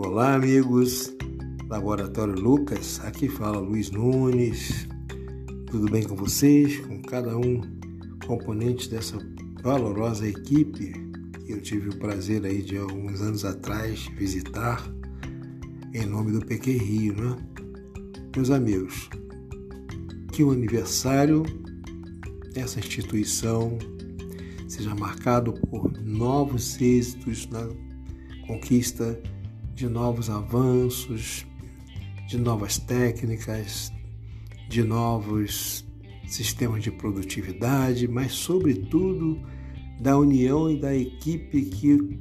Olá, amigos. Laboratório Lucas, aqui fala Luiz Nunes. Tudo bem com vocês? Com cada um componente dessa valorosa equipe que eu tive o prazer aí de alguns anos atrás visitar em nome do PQ Rio, né? Meus amigos, que o aniversário dessa instituição seja marcado por novos êxitos na conquista de novos avanços, de novas técnicas, de novos sistemas de produtividade, mas, sobretudo, da união e da equipe que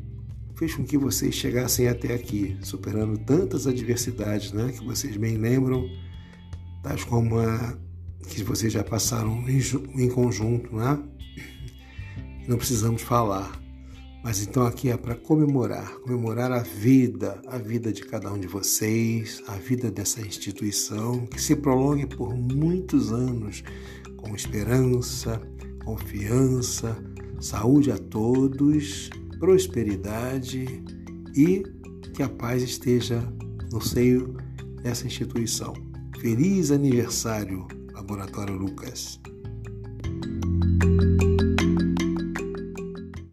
fez com que vocês chegassem até aqui, superando tantas adversidades né, que vocês bem lembram, tais como a que vocês já passaram em, em conjunto, né? Não precisamos falar. Mas então aqui é para comemorar, comemorar a vida, a vida de cada um de vocês, a vida dessa instituição, que se prolongue por muitos anos, com esperança, confiança, saúde a todos, prosperidade e que a paz esteja no seio dessa instituição. Feliz aniversário, Laboratório Lucas!